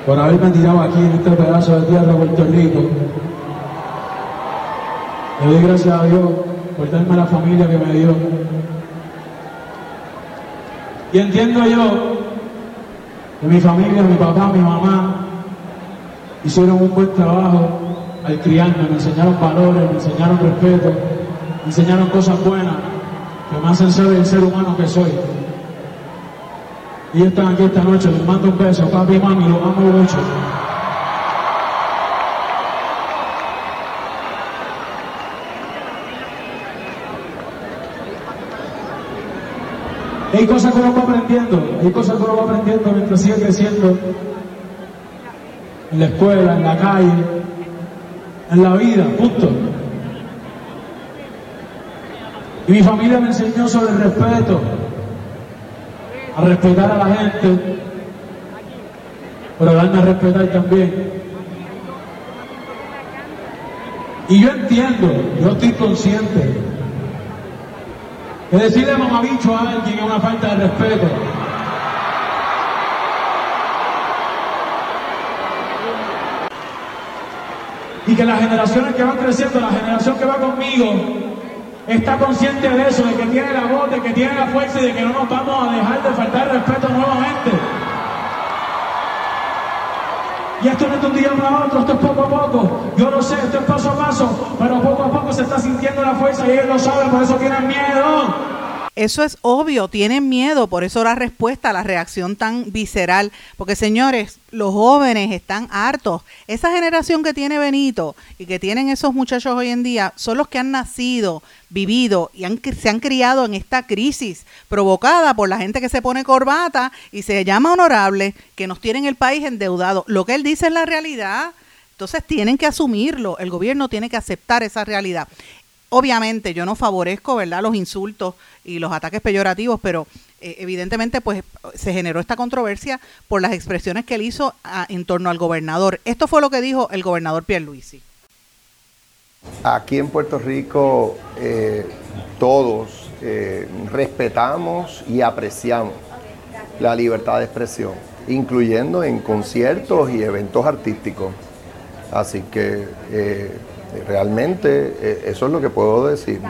por haberme tirado aquí en este pedazo de tierra de Puerto Rico. Le doy gracias a Dios por darme la familia que me dio. Y entiendo yo de mi familia, mi papá, mi mamá, hicieron un buen trabajo al criarme, me enseñaron valores, me enseñaron respeto, me enseñaron cosas buenas que me hacen ser el ser humano que soy. Y están aquí esta noche, les mando un beso, papi y mami, los amo mucho. Hay cosas que uno va aprendiendo, hay cosas que uno va aprendiendo mientras sigue creciendo en la escuela, en la calle, en la vida, punto. Y mi familia me enseñó sobre el respeto, a respetar a la gente, pero darme a respetar también. Y yo entiendo, yo estoy consciente que decirle mamabicho a alguien es una falta de respeto. Y que las generaciones que van creciendo, la generación que va conmigo, está consciente de eso, de que tiene la voz, de que tiene la fuerza y de que no nos vamos a dejar de faltar respeto nuevamente. Y esto no es de un día para otro, esto es poco a poco. Yo lo sé, esto es paso a paso, pero poco a poco se está sintiendo la fuerza y ellos lo saben, por eso tienen miedo. Eso es obvio, tienen miedo, por eso la respuesta, la reacción tan visceral, porque señores, los jóvenes están hartos. Esa generación que tiene Benito y que tienen esos muchachos hoy en día son los que han nacido, vivido y se han criado en esta crisis provocada por la gente que se pone corbata y se llama honorable, que nos tienen el país endeudado. Lo que él dice es la realidad. Entonces tienen que asumirlo, el gobierno tiene que aceptar esa realidad. Obviamente yo no favorezco, ¿verdad?, los insultos y los ataques peyorativos, pero eh, evidentemente pues se generó esta controversia por las expresiones que él hizo en torno al gobernador. Esto fue lo que dijo el gobernador Pierluisi. Aquí en Puerto Rico eh, todos eh, respetamos y apreciamos la libertad de expresión, incluyendo en conciertos y eventos artísticos. Así que Realmente eh, eso es lo que puedo decir.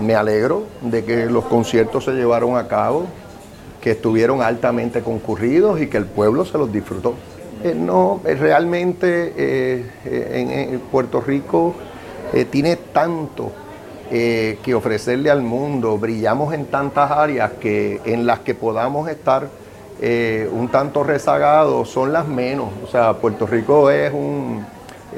Me, alegro de que los conciertos se llevaron a cabo, que estuvieron altamente concurridos y que el pueblo se los disfrutó. Eh, no, eh, realmente en, Puerto Rico tiene tanto que ofrecerle al mundo, brillamos en tantas áreas que en las que podamos estar un tanto rezagados son las menos. O sea, Puerto Rico es un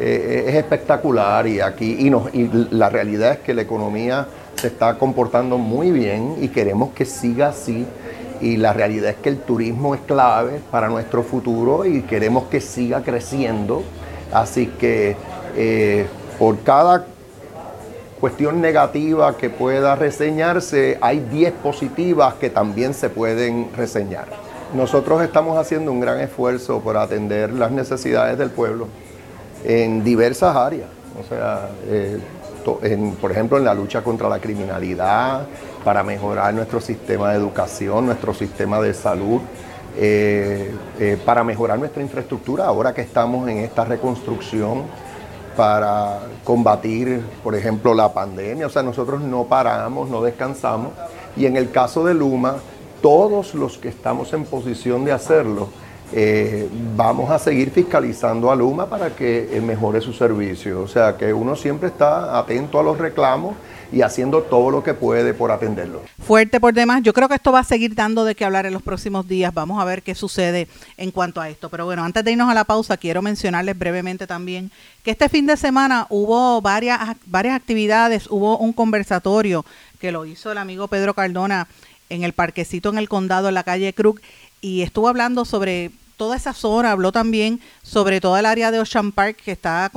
eh, es espectacular y aquí y, la realidad es que la economía se está comportando muy bien y queremos que siga así. Y la realidad es que el turismo es clave para nuestro futuro y queremos que siga creciendo. Así que eh, por cada cuestión negativa que pueda reseñarse hay 10 positivas que también se pueden reseñar. Nosotros estamos haciendo un gran esfuerzo por atender las necesidades del pueblo en diversas áreas. O sea, eh, por ejemplo, en la lucha contra la criminalidad, para mejorar nuestro sistema de educación, nuestro sistema de salud, eh, eh, para mejorar nuestra infraestructura, ahora que estamos en esta reconstrucción para combatir, por ejemplo, la pandemia. O sea, nosotros no paramos, no descansamos. Y en el caso de Luma, todos los que estamos en posición de hacerlo, eh, vamos a seguir fiscalizando a Luma para que eh, mejore su servicio. O sea, que uno siempre está atento a los reclamos y haciendo todo lo que puede por atenderlo. Fuerte por demás. Yo creo que esto va a seguir dando de qué hablar en los próximos días. Vamos a ver qué sucede en cuanto a esto. Pero bueno, antes de irnos a la pausa, quiero mencionarles brevemente también que este fin de semana hubo varias, varias actividades. Hubo un conversatorio que lo hizo el amigo Pedro Cardona en el parquecito en el condado, en la calle Krug, y estuvo hablando sobre toda esa zona, habló también sobre toda el área de Ocean Park que está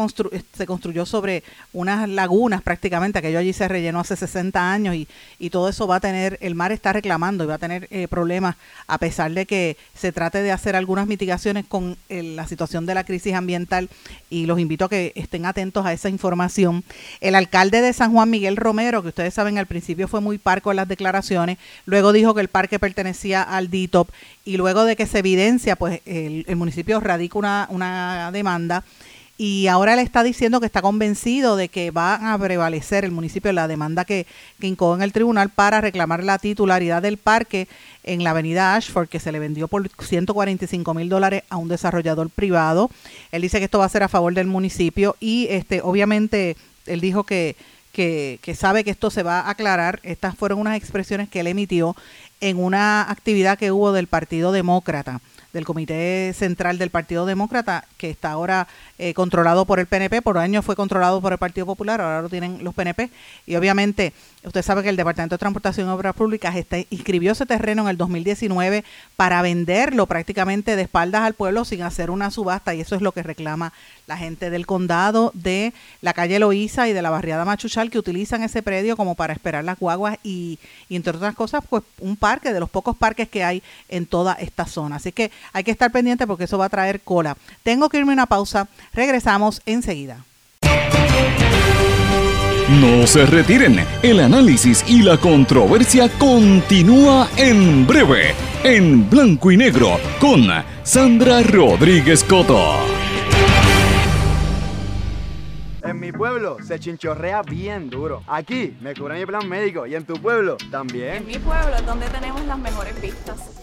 se construyó sobre unas lagunas prácticamente, aquello allí se rellenó hace 60 años y, y todo eso va a tener, el mar está reclamando y va a tener eh, problemas a pesar de que se trate de hacer algunas mitigaciones con la situación de la crisis ambiental y los invito a que estén atentos a esa información. El alcalde de San Juan, Miguel Romero, que ustedes saben al principio fue muy parco en las declaraciones, luego dijo que el parque pertenecía al DITOP y luego de que se evidencia, pues el, municipio radica una, una demanda y ahora él está diciendo que está convencido de que va a prevalecer el municipio en la demanda que, que en el tribunal para reclamar la titularidad del parque en la avenida Ashford, que se le vendió por 145 mil dólares a un desarrollador privado. Él dice que esto va a ser a favor del municipio y este obviamente él dijo que, que, que sabe que esto se va a aclarar. Estas fueron unas expresiones que él emitió en una actividad que hubo del Partido Demócrata del Comité Central del Partido Demócrata, que está ahora eh, controlado por el PNP, por años fue controlado por el Partido Popular, ahora lo tienen los PNP, y obviamente usted sabe que el Departamento de Transportación y Obras Públicas este, inscribió ese terreno en el 2019 para venderlo prácticamente de espaldas al pueblo sin hacer una subasta, y eso es lo que reclama la gente del condado de la calle Loíza y de la barriada Machuchal que utilizan ese predio como para esperar las guaguas y, y entre otras cosas, pues un parque de los pocos parques que hay en toda esta zona. Así que hay que estar pendiente porque eso va a traer cola. Tengo que irme a una pausa. Regresamos enseguida. No se retiren, el análisis y la controversia continúa en breve, en blanco y negro, con Sandra Rodríguez Coto. En mi pueblo se chinchorrea bien duro. Aquí me cubre mi plan médico y en tu pueblo también. En mi pueblo es donde tenemos las mejores vistas.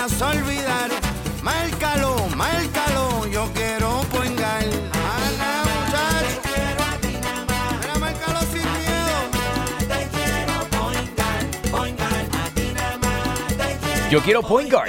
vayas a olvidar. Márcalo, márcalo, yo quiero poingar. Ana, muchacho. Te quiero a ti nada más. Mira, márcalo sin miedo. Te quiero poingar, poingar. A ti nada más. Yo quiero muchacho.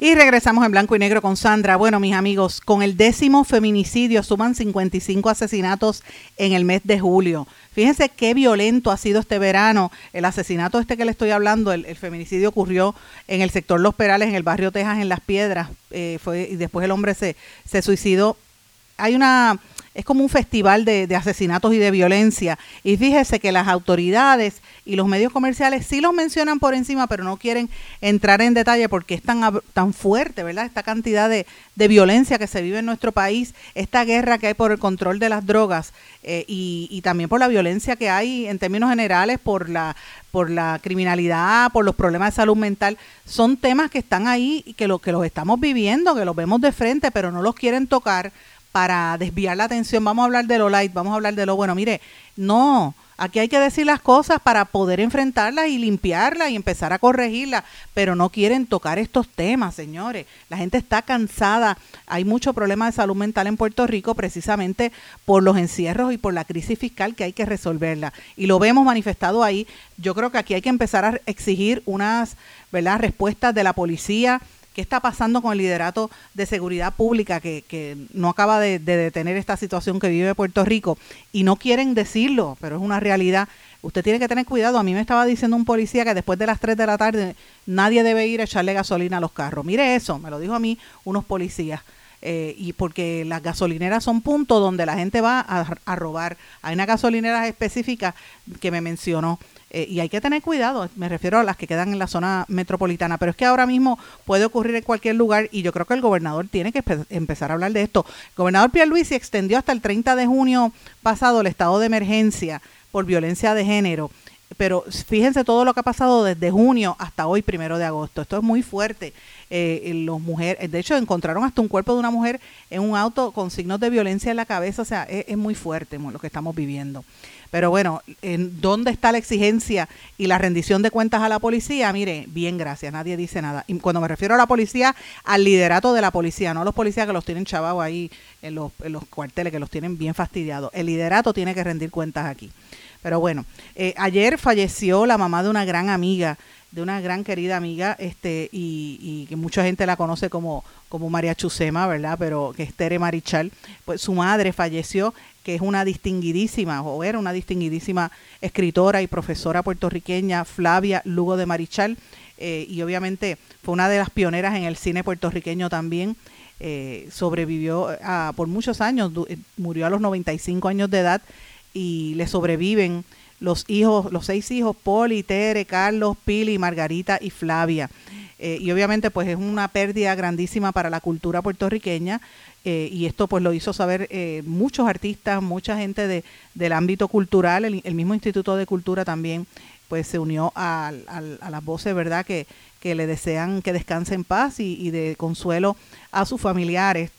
Y regresamos en blanco y negro con Sandra. Bueno, mis amigos, con el décimo feminicidio suman 55 asesinatos en el mes de julio. Fíjense qué violento ha sido este verano. El asesinato este que le estoy hablando, el, feminicidio ocurrió en el sector Los Perales, en el barrio Texas, en Las Piedras. Eh, fue, y después el hombre se, se suicidó. Hay una es como un festival de, asesinatos y de violencia. Y fíjese que las autoridades y los medios comerciales sí los mencionan por encima, pero no quieren entrar en detalle porque es tan, tan fuerte, ¿verdad? Esta cantidad de, violencia que se vive en nuestro país, esta guerra que hay por el control de las drogas eh, y, y también por la violencia que hay en términos generales, por la, por la criminalidad, por los problemas de salud mental, son temas que están ahí y que, lo, que los estamos viviendo, que los vemos de frente, pero no los quieren tocar para desviar la atención, vamos a hablar de lo light, vamos a hablar de lo bueno. Mire, no, aquí hay que decir las cosas para poder enfrentarlas y limpiarlas y empezar a corregirlas, pero no quieren tocar estos temas, señores. La gente está cansada, hay mucho problema de salud mental en Puerto Rico precisamente por los encierros y por la crisis fiscal que hay que resolverla. Y lo vemos manifestado ahí. Yo creo que aquí hay que empezar a exigir unas, ¿verdad?, respuestas de la policía, qué está pasando con el liderato de seguridad pública que, no acaba de, de, detener esta situación que vive Puerto Rico y no quieren decirlo, pero es una realidad. Usted tiene que tener cuidado. A mí me estaba diciendo un policía que después de las 3 de la tarde nadie debe ir a echarle gasolina a los carros. Mire eso, me lo dijo a mí unos policías. Eh, y porque las gasolineras son puntos donde la gente va a, a robar. Hay una gasolinera específica que me mencionó eh, y hay que tener cuidado, me refiero a las que quedan en la zona metropolitana, pero es que ahora mismo puede ocurrir en cualquier lugar y yo creo que el gobernador tiene que empezar a hablar de esto. El gobernador Pierluisi extendió hasta el 30 de junio pasado el estado de emergencia por violencia de género pero fíjense todo lo que ha pasado desde junio hasta hoy, primero de agosto. Esto es muy fuerte. Eh, los mujeres, de hecho, encontraron hasta un cuerpo de una mujer en un auto con signos de violencia en la cabeza. O sea, es muy fuerte lo que estamos viviendo. Pero bueno, ¿en ¿dónde está la exigencia y la rendición de cuentas a la policía? Mire, bien, gracias, nadie dice nada. Y cuando me refiero a la policía, al liderato de la policía, no a los policías que los tienen chavados ahí en los, en los cuarteles, que los tienen bien fastidiados. El liderato tiene que rendir cuentas aquí. Pero bueno, eh, ayer falleció la mamá de una gran amiga, de una gran querida amiga, este, y, y que mucha gente la conoce como, como María Chusema, ¿verdad? Pero que es Tere Marichal. Pues su madre falleció, que es una distinguidísima, o era una distinguidísima escritora y profesora puertorriqueña, Flavia Lugo de Marichal, eh, y obviamente fue una de las pioneras en el cine puertorriqueño también. Eh, sobrevivió a, por muchos años, eh, murió a los 95 años de edad y le sobreviven los hijos, los seis hijos, Poli, Tere, Carlos, Pili, Margarita y Flavia. Eh, y obviamente pues es una pérdida grandísima para la cultura puertorriqueña eh, y esto pues lo hizo saber eh, muchos artistas, mucha gente de, del ámbito cultural, el, mismo Instituto de Cultura también pues se unió al- al- a las voces, ¿verdad? Que, que le desean que descanse en paz y, y de consuelo a sus familiares.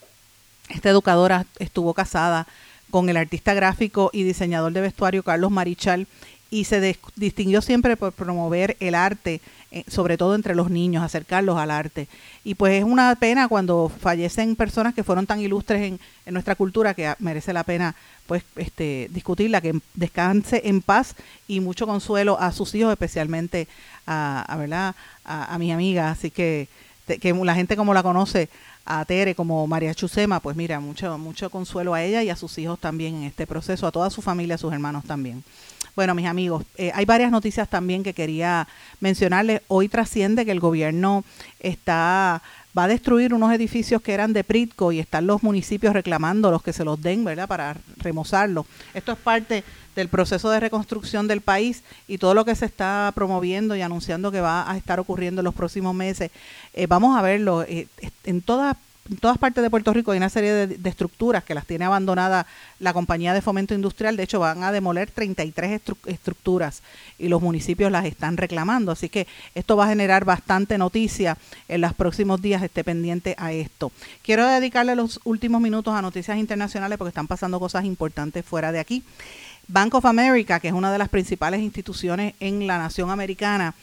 Esta educadora estuvo casada con el artista gráfico y diseñador de vestuario Carlos Marichal y se distinguió siempre por promover el arte, eh, sobre todo entre los niños, acercarlos al arte. Y pues es una pena cuando fallecen personas que fueron tan ilustres en, nuestra cultura que ah, merece la pena pues este discutirla, que descanse en paz y mucho consuelo a sus hijos, especialmente a, a, ¿verdad? a, a mis amigas. Así que, que la gente como la conoce, a Tere como María Chusema, pues mira, mucho, mucho consuelo a ella y a sus hijos también en este proceso, a toda su familia, a sus hermanos también. Bueno, mis amigos, eh, hay varias noticias también que quería mencionarles. Hoy trasciende que el gobierno está va a destruir unos edificios que eran de Pritco y están los municipios reclamando los que se los den, ¿verdad? Para remozarlos. Esto es parte del proceso de reconstrucción del país y todo lo que se está promoviendo y anunciando que va a estar ocurriendo en los próximos meses. Eh, vamos a verlo eh, en todas en todas partes de Puerto Rico hay una serie de, estructuras que las tiene abandonadas la compañía de fomento industrial. De hecho, van a demoler 33 estru- estructuras y los municipios las están reclamando. Así que esto va a generar bastante noticia en los próximos días. Esté pendiente a esto. Quiero dedicarle los últimos minutos a noticias internacionales porque están pasando cosas importantes fuera de aquí. Bank of America, que es una de las principales instituciones en la nación americana,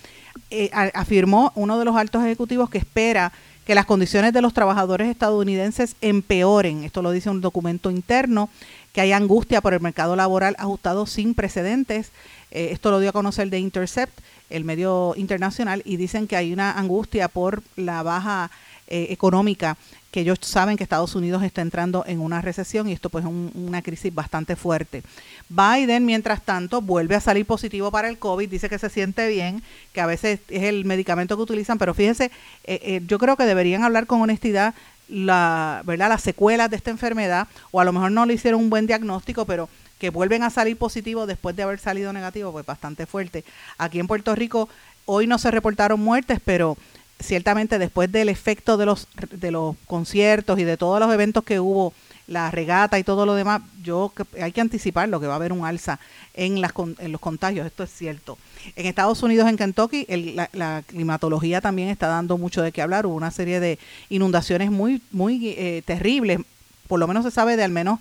eh, afirmó uno de los altos ejecutivos que espera que las condiciones de los trabajadores estadounidenses empeoren. Esto lo dice un documento interno, que hay angustia por el mercado laboral ajustado sin precedentes. Eh, esto lo dio a conocer de Intercept, el medio internacional, y dicen que hay una angustia por la baja eh, económica que ellos saben que Estados Unidos está entrando en una recesión y esto pues es un- una crisis bastante fuerte. Biden, mientras tanto, vuelve a salir positivo para el COVID, dice que se siente bien, que a veces es el medicamento que utilizan, pero fíjense, eh, eh, yo creo que deberían hablar con honestidad la, ¿verdad? las secuelas de esta enfermedad, o a lo mejor no le hicieron un buen diagnóstico, pero que vuelven a salir positivos después de haber salido negativo, pues bastante fuerte. Aquí en Puerto Rico hoy no se reportaron muertes, pero ciertamente después del efecto de los de los conciertos y de todos los eventos que hubo, la regata y todo lo demás, yo hay que anticiparlo que va a haber un alza en las en los contagios, esto es cierto. En Estados Unidos, en Kentucky, el- la, la climatología también está dando mucho de qué hablar. Hubo una serie de inundaciones muy muy eh, terribles, por lo menos se sabe de al menos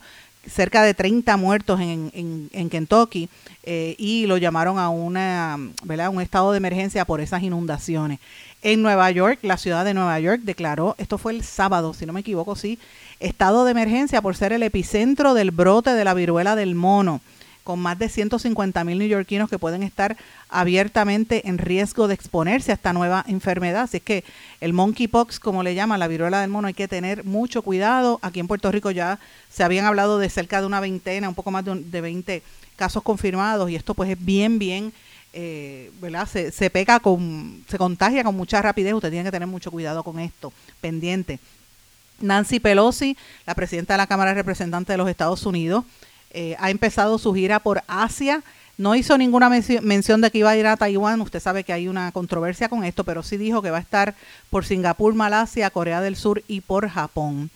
cerca de 30 muertos en, en, en Kentucky eh, y lo llamaron a una, ¿verdad? un estado de emergencia por esas inundaciones. En Nueva York, la ciudad de Nueva York declaró, esto fue el sábado, si no me equivoco, sí, estado de emergencia por ser el epicentro del brote de la viruela del mono, con más de 150 mil neoyorquinos que pueden estar abiertamente en riesgo de exponerse a esta nueva enfermedad. Así es que el monkeypox, como le llaman, la viruela del mono, hay que tener mucho cuidado. Aquí en Puerto Rico ya se habían hablado de cerca de una veintena, un poco más de, un- de 20 casos confirmados y esto pues es bien, bien, eh, ¿verdad? Se, se pega con, se contagia con mucha rapidez. Usted tiene que tener mucho cuidado con esto, pendiente. Nancy Pelosi, la presidenta de la Cámara de Representantes de los Estados Unidos, eh, ha empezado su gira por Asia. No hizo ninguna menci- mención de que iba a ir a Taiwán. Usted sabe que hay una controversia con esto, pero sí dijo que va a estar por Singapur, Malasia, Corea del Sur y por Japón.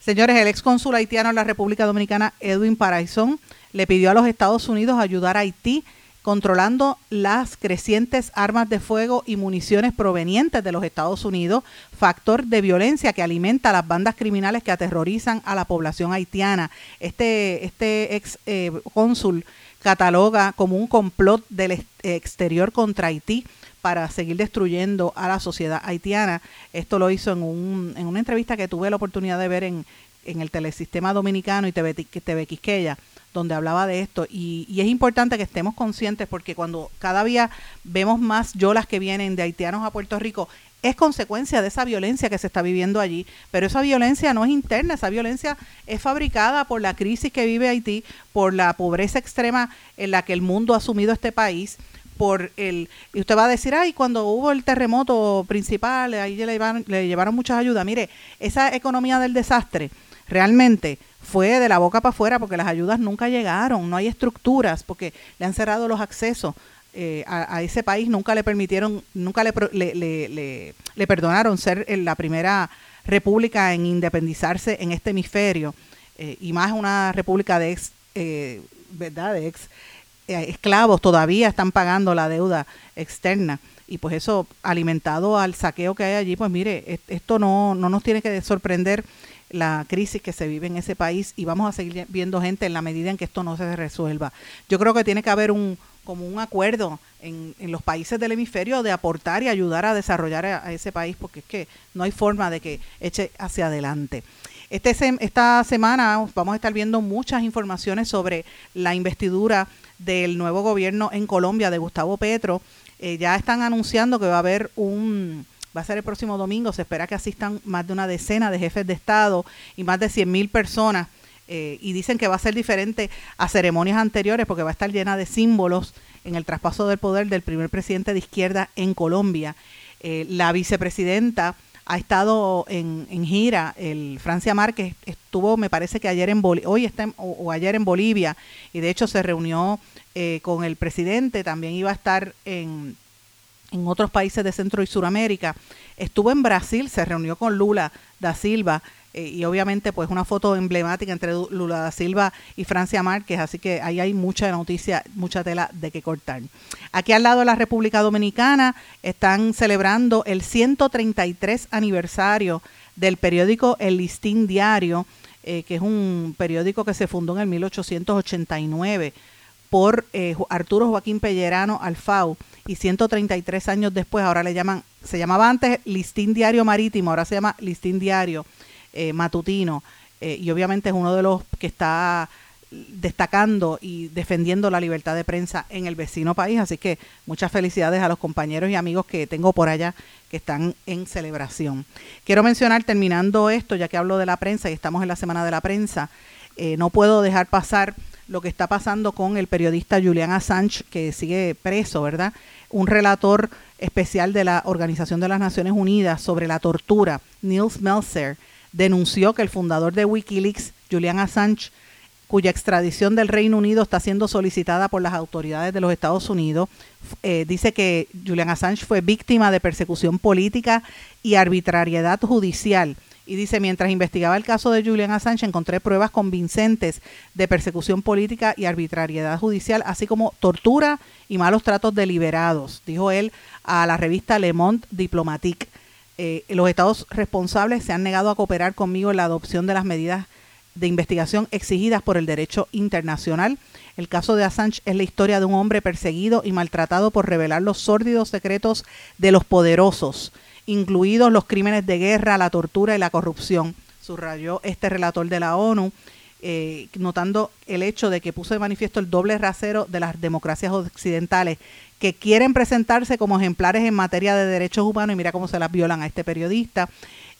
Señores, el ex cónsul haitiano en la República Dominicana, Edwin Paraizón, le pidió a los Estados Unidos ayudar a Haití controlando las crecientes armas de fuego y municiones provenientes de los Estados Unidos, factor de violencia que alimenta a las bandas criminales que aterrorizan a la población haitiana. Este, este ex eh, cónsul cataloga como un complot del ex- exterior contra Haití para seguir destruyendo a la sociedad haitiana. Esto lo hizo en, un, en una entrevista que tuve la oportunidad de ver en, en el telesistema dominicano y TV, TV Quisqueya, donde hablaba de esto. Y, es importante que estemos conscientes porque cuando cada día vemos más yolas que vienen de haitianos a Puerto Rico, es consecuencia de esa violencia que se está viviendo allí. Pero esa violencia no es interna, esa violencia es fabricada por la crisis que vive Haití, por la pobreza extrema en la que el mundo ha asumido este país por el y usted va a decir ay cuando hubo el terremoto principal ahí le le llevaron muchas ayudas mire esa economía del desastre realmente fue de la boca para afuera porque las ayudas nunca llegaron no hay estructuras porque le han cerrado los accesos eh, a, ese país nunca le permitieron nunca le, le, le, le- perdonaron ser eh, la primera república en independizarse en este hemisferio eh, y más una república de ex eh, verdad de ex eh, esclavos todavía están pagando la deuda externa. Y pues eso alimentado al saqueo que hay allí pues mire es- esto no, no nos tiene que sorprender la crisis que se vive en ese país y vamos a seguir viendo gente en la medida en que esto no se resuelva yo creo que tiene que haber un como un acuerdo en, en los países del hemisferio de aportar y ayudar a desarrollar a, ese país porque es que no hay forma de que eche hacia adelante este, esta semana vamos a estar viendo muchas informaciones sobre la investidura del nuevo gobierno en Colombia de Gustavo Petro. Eh, ya están anunciando que va a haber un, va a ser el próximo domingo, se espera que asistan más de una decena de jefes de Estado y más de 100 mil personas. eh, y dicen que va a ser diferente a ceremonias anteriores porque va a estar llena de símbolos en el traspaso del poder del primer presidente de izquierda en Colombia. Eh, la vicepresidenta ha estado en, en gira, el Francia Márquez estuvo, me parece que ayer en Boli- hoy está en- o, o ayer en Bolivia, y de hecho se reunió eh, con el presidente, también iba a estar en, en otros países de Centro y Suramérica. Estuvo en Brasil, se reunió con Lula da Silva eh, y obviamente pues una foto emblemática entre Lula da Silva y Francia Márquez, así que ahí hay mucha noticia, mucha tela de que cortar. Aquí al lado de la República Dominicana están celebrando el 133 aniversario del periódico El Listín Diario, eh, que es un periódico que se fundó en el 1889 por eh, Arturo Joaquín Pellerano Alfau y 133 años después ahora le llaman, se llamaba antes Listín Diario Marítimo, ahora se llama Listín Diario eh, Matutino eh, y obviamente es uno de los que está destacando y defendiendo la libertad de prensa en el vecino país, así que muchas felicidades a los compañeros y amigos que tengo por allá que están en celebración. Quiero mencionar, terminando esto, ya que hablo de la prensa y estamos en la semana de la prensa, no puedo dejar pasar lo que está pasando con el periodista Julian Assange, que sigue preso, ¿verdad? Un relator especial de la Organización de las Naciones Unidas sobre la tortura, Niels Melzer, denunció que el fundador de Wikileaks, Julian Assange, cuya extradición del Reino Unido está siendo solicitada por las autoridades de los Estados Unidos. Eh, dice que Julian Assange fue víctima de persecución política y arbitrariedad judicial. Y dice, mientras investigaba el caso de Julian Assange, encontré pruebas convincentes de persecución política y arbitrariedad judicial, así como tortura y malos tratos deliberados, dijo él a la revista Le Monde Diplomatique. Eh, los estados responsables se han negado a cooperar conmigo en la adopción de las medidas de investigación exigidas por el derecho internacional. El caso de Assange es la historia de un hombre perseguido y maltratado por revelar los sórdidos secretos de los poderosos, incluidos los crímenes de guerra, la tortura y la corrupción, subrayó este relator de la ONU, eh, notando el hecho de que puso de manifiesto el doble rasero de las democracias occidentales que quieren presentarse como ejemplares en materia de derechos humanos y mira cómo se las violan a este periodista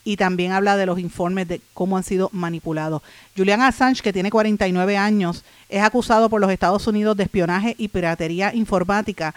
y también habla de los informes de cómo han sido manipulados. Julian Assange, que tiene 49 años, es acusado por los Estados Unidos de espionaje y piratería informática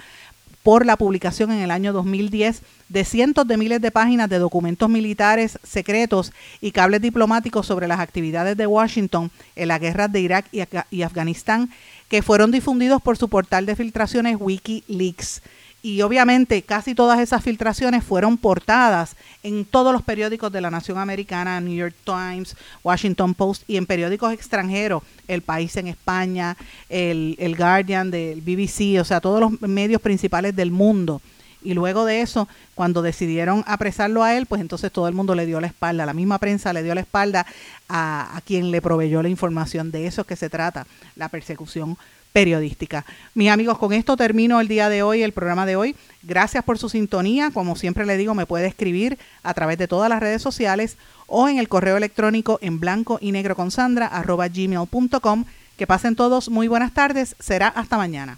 por la publicación en el año 2010 de cientos de miles de páginas de documentos militares secretos y cables diplomáticos sobre las actividades de Washington en las guerras de Irak y, y Afganistán que fueron difundidos por su portal de filtraciones Wikileaks. Y obviamente casi todas esas filtraciones fueron portadas en todos los periódicos de la nación americana, New York Times, Washington Post y en periódicos extranjeros, El País en España, el, el Guardian del BBC, o sea, todos los medios principales del mundo. Y luego de eso, cuando decidieron apresarlo a él, pues entonces todo el mundo le dio la espalda, la misma prensa le dio la espalda a, a quien le proveyó la información. De eso es que se trata, la persecución periodística. Mis amigos, con esto termino el día de hoy, el programa de hoy. Gracias por su sintonía. Como siempre le digo, me puede escribir a través de todas las redes sociales o en el correo electrónico en blanco y negro con Sandra arroba gmail.com. Que pasen todos muy buenas tardes. Será hasta mañana.